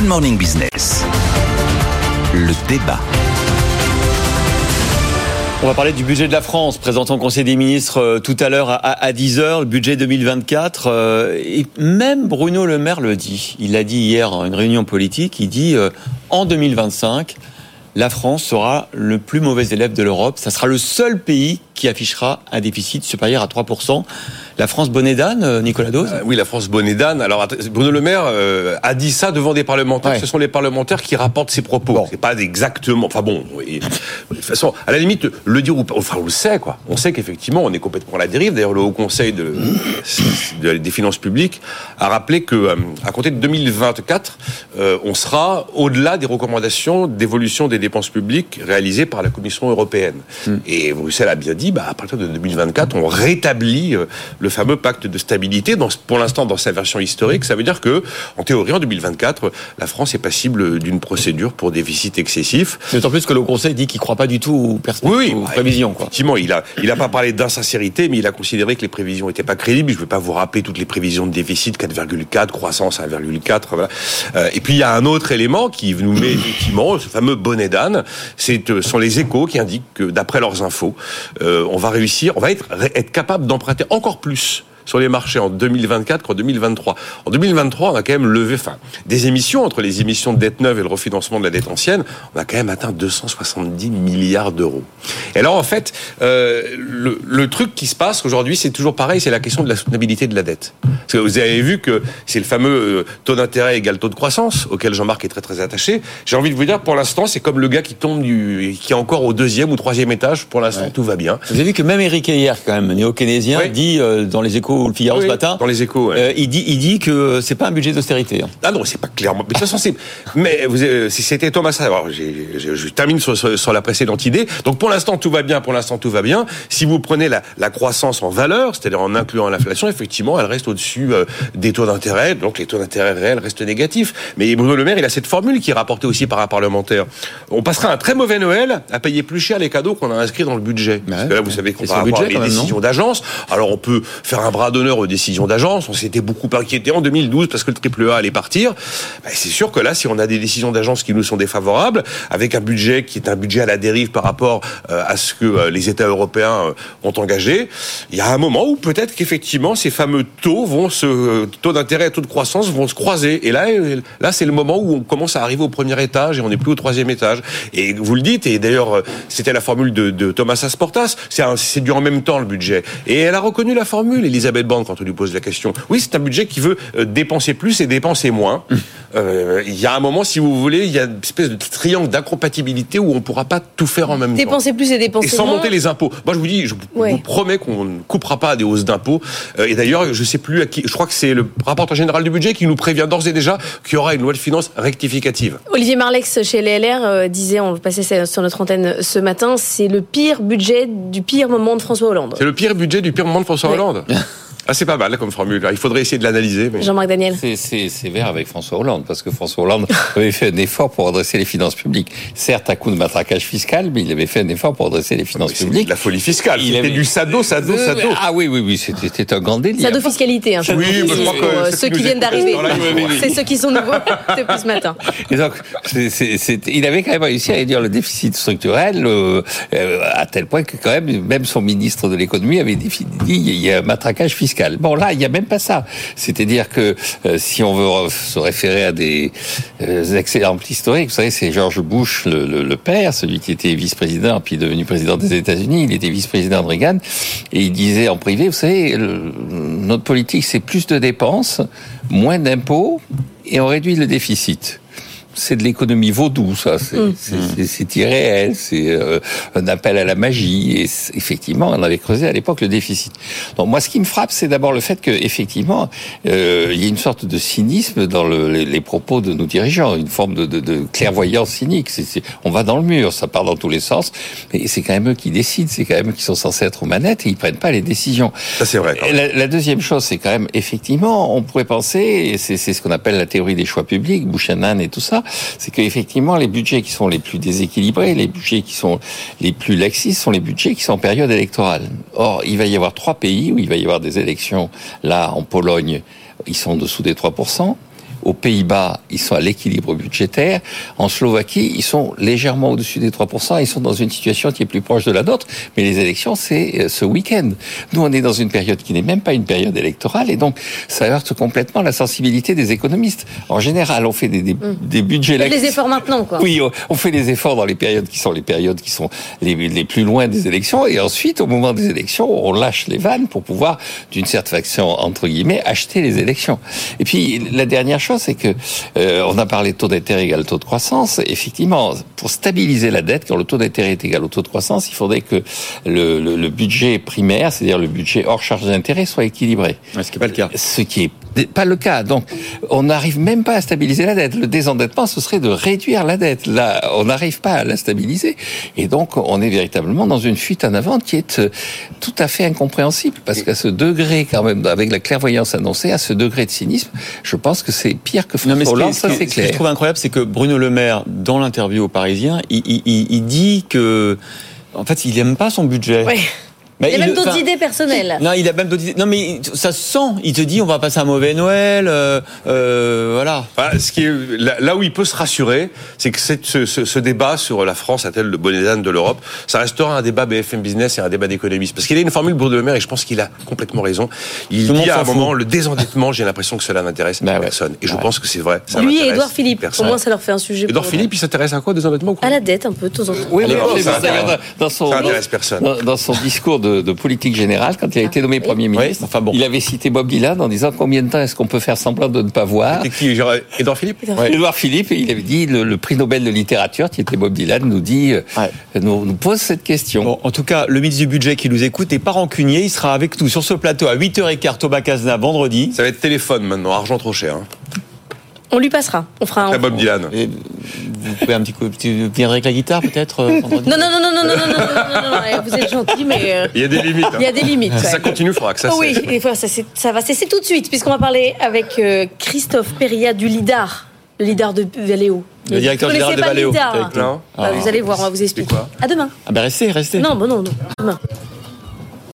Good Morning Business. Le débat. On va parler du budget de la France, présenté au Conseil des ministres euh, tout à l'heure à, 10h, le budget 2024. Euh, et même Bruno Le Maire le dit. Il l'a dit hier à une réunion politique. Il dit euh, en 2025, la France sera le plus mauvais élève de l'Europe. Ça sera le seul pays qui affichera un déficit supérieur à 3%. La France bonnet d'âne, euh, Nicolas Dose euh, Oui, la France bonnet d'âne. Alors, Bruno Le Maire euh, a dit ça devant des parlementaires. Ce sont les parlementaires qui rapportent ses propos. C'est pas exactement... Enfin bon, de toute façon, à la limite, le dire ou pas... Enfin, on le sait, quoi. On sait qu'effectivement, on est complètement à la dérive. D'ailleurs, le Haut Conseil de, des finances publiques a rappelé que à compter de 2024, on sera au-delà des recommandations d'évolution des dépenses publiques réalisées par la Commission européenne. Hmm. Et Bruxelles a bien dit bah, à partir de 2024, on rétablit euh, le fameux pacte de stabilité. pour l'instant, dans sa version historique, ça veut dire que, en théorie, en 2024, la France est passible d'une procédure pour déficit excessif. D'autant plus que le Conseil dit qu'il ne croit pas du tout aux, perspectives, aux prévisions. Quoi. Effectivement, il n'a il a pas parlé d'insincérité, mais il a considéré que les prévisions n'étaient pas crédibles. Je ne vais pas vous rappeler toutes les prévisions de déficit, 4,4, croissance 1,4. Voilà. Euh, et puis, il y a un autre élément qui nous met effectivement, ce fameux bonnet d'âne, ce euh, sont les échos qui indiquent que, d'après leurs infos, euh, on va réussir, on va être, être capable d'emprunter encore plus sur les marchés en 2024 qu'en 2023. En 2023, on a quand même levé, enfin, des émissions entre les émissions de dette neuve et le refinancement de la dette ancienne, on a quand même atteint 270 milliards d'euros. Et alors, en fait, euh, le, le, truc qui se passe aujourd'hui, c'est toujours pareil, c'est la question de la soutenabilité de la dette. Parce que vous avez vu que c'est le fameux euh, taux d'intérêt égal taux de croissance, auquel Jean-Marc est très très attaché. J'ai envie de vous dire, pour l'instant, c'est comme le gars qui tombe du, qui est encore au deuxième ou troisième étage. Pour l'instant, tout va bien. Vous avez vu que même Eric hier, quand même, néo-keynésien, dit euh, dans les échos le Figaro ce matin. Dans les échos, euh, il, dit, il dit que c'est pas un budget d'austérité. Hein. Ah non, c'est pas clairement. Mais de toute façon, c'est. Mais vous, euh, si c'était Thomas, alors je termine sur, sur, la précédente idée. Donc pour l'instant, tout va bien. Pour l'instant, tout va bien. Si vous prenez la, la croissance en valeur, c'est-à-dire en incluant l'inflation, effectivement, elle reste au-dessus euh, des taux d'intérêt. Donc les taux d'intérêt réels restent négatifs. Mais Bruno Le Maire, il a cette formule qui est rapportée aussi par un parlementaire. On passera un très mauvais Noël à payer plus cher les cadeaux qu'on a inscrits dans le budget. Parce que là, vous savez qu'on va avoir les décisions d'agence. Alors on peut faire un bras d'honneur aux décisions d'agence. On s'était beaucoup inquiété en 2012 parce que le triple A allait partir. Ben, c'est sûr que là, si on a des décisions d'agence qui nous sont défavorables, avec un budget qui est un budget à la dérive par rapport euh, à ce que euh, les États européens euh, ont engagé, il y a un moment où peut-être qu'effectivement ces fameux taux vont se taux d'intérêt et taux de croissance vont se croiser. Et là, là, c'est le moment où on commence à arriver au premier étage et on n'est plus au troisième étage. Et vous le dites. Et d'ailleurs, c'était la formule de, Thomas Asportas. C'est du en même temps le budget. Et elle a reconnu la formule, Elisabeth Borne, quand on lui pose la question. Oui, c'est un budget qui veut euh, dépenser plus et dépenser moins. Hum. Euh, il y a un moment, si vous voulez, il y a une espèce de triangle d'incompatibilité où on ne pourra pas tout faire en même temps. Dépenser plus et dépenser moins. Et sans monter les impôts. Moi, je vous dis, je vous promets qu'on ne coupera pas des hausses d'impôts. Euh, et d'ailleurs, je ne sais plus à qui, je crois que c'est le rapporteur général du budget qui nous prévient d'ores et déjà qu'il y aura une loi de finances rectificative. Olivier Marlex, chez les LR, disait, on passait sur notre antenne ce matin, c'est le pire budget du pire moment de François Hollande. C'est le pire budget du pire moment de François Hollande Ah, c'est pas mal comme formule. Il faudrait essayer de l'analyser. Mais... Jean-Marc Daniel. C'est sévère avec François Hollande, parce que François Hollande avait fait un effort pour redresser les finances publiques. Certes, à coup de matraquage fiscal, mais il avait fait un effort pour redresser les finances ah publiques. La folie fiscale. Il avait du sado, sado, euh, sado. Ah oui, oui, oui, c'était un grand délire. Sado fiscalité. Hein, oui, je crois que euh, ceux qui viennent d'arriver. C'est ceux qui sont nouveaux depuis ce matin. Et donc, il avait quand même réussi à réduire le déficit structurel euh, à tel point que quand même, même son ministre de l'économie avait dit il y a un matraquage fiscal. Bon, là, il n'y a même pas ça. C'est-à-dire que euh, si on veut se référer à des euh, exemples historiques, vous savez, c'est George Bush, le, père, celui qui était vice-président, puis devenu président des États-Unis. Il était vice-président de Reagan, et il disait en privé, vous savez, notre politique, c'est plus de dépenses, moins d'impôts, et on réduit le déficit c'est de l'économie vaudou, ça. C'est mm. irréel, c'est euh, un appel à la magie. Et effectivement, on avait creusé à l'époque le déficit. Donc moi, ce qui me frappe, c'est d'abord le fait que effectivement, euh, il y a une sorte de cynisme dans le, les, propos de nos dirigeants, une forme de, de, de clairvoyance cynique. c'est on va dans le mur, ça part dans tous les sens, mais c'est quand même eux qui décident, c'est quand même eux qui sont censés être aux manettes et ils prennent pas les décisions. Ça c'est vrai. La, la, deuxième chose, c'est quand même effectivement, on pourrait penser, c'est ce qu'on appelle la théorie des choix publics, Buchanan et tout ça c'est qu'effectivement, les budgets qui sont les plus déséquilibrés, les budgets qui sont les plus laxistes, sont les budgets qui sont en période électorale. Or, il va y avoir trois pays où il va y avoir des élections. Là, en Pologne, ils sont en dessous des 3%. Aux Pays-Bas, ils sont à l'équilibre budgétaire. En Slovaquie, ils sont légèrement au-dessus des 3%. Ils sont dans une situation qui est plus proche de la nôtre. Mais les élections, c'est euh, ce week-end. Nous, on est dans une période qui n'est même pas une période électorale. Et donc, ça heurte complètement la sensibilité des économistes. En général, on fait des, des, des budgets... Faites les efforts maintenant, quoi. Oui, on fait des efforts dans les périodes qui sont les périodes qui sont les, les plus loin des élections. Et ensuite, au moment des élections, on lâche les vannes pour pouvoir, d'une certaine façon, entre guillemets, acheter les élections. Et puis, la dernière chose, c'est que euh, on a parlé de taux d'intérêt égal taux de croissance. Effectivement, pour stabiliser la dette, quand le taux d'intérêt est égal au taux de croissance, il faudrait que le, le, le budget primaire, c'est-à-dire le budget hors charge d'intérêt, soit équilibré. Ouais, ce qui n'est pas le cas. Ce qui est pas le cas. Donc, on n'arrive même pas à stabiliser la dette. Le désendettement, ce serait de réduire la dette. Là, on n'arrive pas à la stabiliser. Et donc, on est véritablement dans une fuite en avant qui est euh, tout à fait incompréhensible. Parce qu'à ce degré, quand même, avec la clairvoyance annoncée, à ce degré de cynisme, je pense que c'est pire que Non, mais ce, François Hollande, ça ce c'est ce que je clair. trouve incroyable, c'est que Bruno Le Maire, dans l'interview aux Parisiens, il, il- il- il dit que, en fait, il aime pas son budget. Ouais. Mais Il a même d'autres idées personnelles. Non, il a même d'autres idées. Non, mais ça se sent. Il te dit, on va passer un mauvais Noël. euh, euh, voilà. Ce qui est, là, là où il peut se rassurer, c'est que cette- ce, ce- ce débat sur la France a-t-elle le bonnet d'âne de l'Europe, ça restera un débat BFM Business et un débat d'économistes. Parce qu'il a une formule Bruno Le Maire et je pense qu'il a complètement raison. Il Tout dit à un moment, le désendettement, j'ai l'impression que cela n'intéresse Bah ouais. personne. Et je Ouais. pense que c'est vrai. ça Lui et Édouard Philippe. personne. Au moins, ça leur fait un sujet. Édouard pour- Philippe, il s'intéresse à quoi, désendettement ou quoi À la dette, un peu, de temps en temps. Oui, mais ça, intéresse personne. dans, dans son discours de, de politique générale, quand il a été nommé Premier ministre, Oui, enfin bon. il avait cité Bob Dylan en disant combien de temps est-ce qu'on peut faire semblant de ne pas voir C'était qui genre, Édouard Philippe Ouais. Édouard Philippe, il avait dit le, le prix Nobel de littérature, qui était Bob Dylan, nous dit, euh, Ouais. nous, nous pose cette question. Bon, en tout cas, le ministre du budget qui nous écoute n'est pas rancunier. Il sera avec nous sur ce plateau à 8h15, Thomas Casna, vendredi. Ça va être téléphone maintenant, argent trop cher. Hein. On lui passera. On fera un. Bob Dylan. Vous pouvez un petit coup, vous viendrez avec la guitare peut-être euh, Non, non, non, non, non, non, non, non, non, non, non, non, vous êtes gentil, mais euh, Il y a des limites. hein. il y a des limites. Si ça continue, il faudra que ça Oh oui, cesse. et voilà, ça, va cesser tout de suite, puisqu'on va parler avec euh, Christophe Perria du LIDAR, le LIDAR de Valeo. Le directeur général de. Bah, Vous allez voir, on va vous expliquer. À demain. Ah ben restez, restez. Non, bon, non, non. Demain.